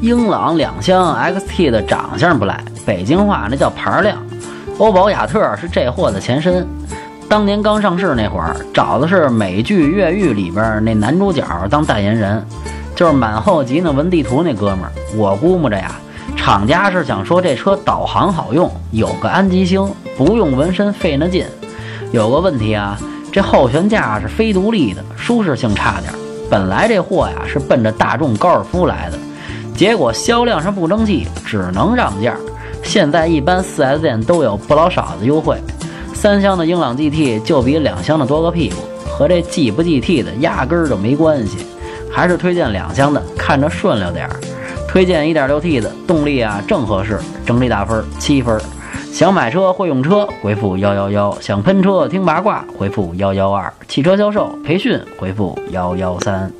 英朗两厢 XT 的长相不赖，北京话那叫牌亮。欧宝雅特是这货的前身。当年刚上市那会儿，找的是美剧《越狱》里边那男主角当代言人，就是满后级那文地图那哥们儿。我估摸着呀，厂家是想说这车导航好用，有个安吉星，不用纹身费那劲。有个问题啊，这后悬架是非独立的，舒适性差点。本来这货呀是奔着大众高尔夫来的。结果销量上不争气，只能让价。现在一般 4S 店都有不老少的优惠。三厢的英朗 GT 就比两厢的多个屁股，和这 G 不 GT 的压根儿就没关系。还是推荐两厢的，看着顺溜点儿。推荐 1.6T 的，动力啊正合适，整体打分七分。想买车会用车，回复幺幺幺；想喷车听八卦，回复幺幺二；汽车销售培训，回复幺幺三。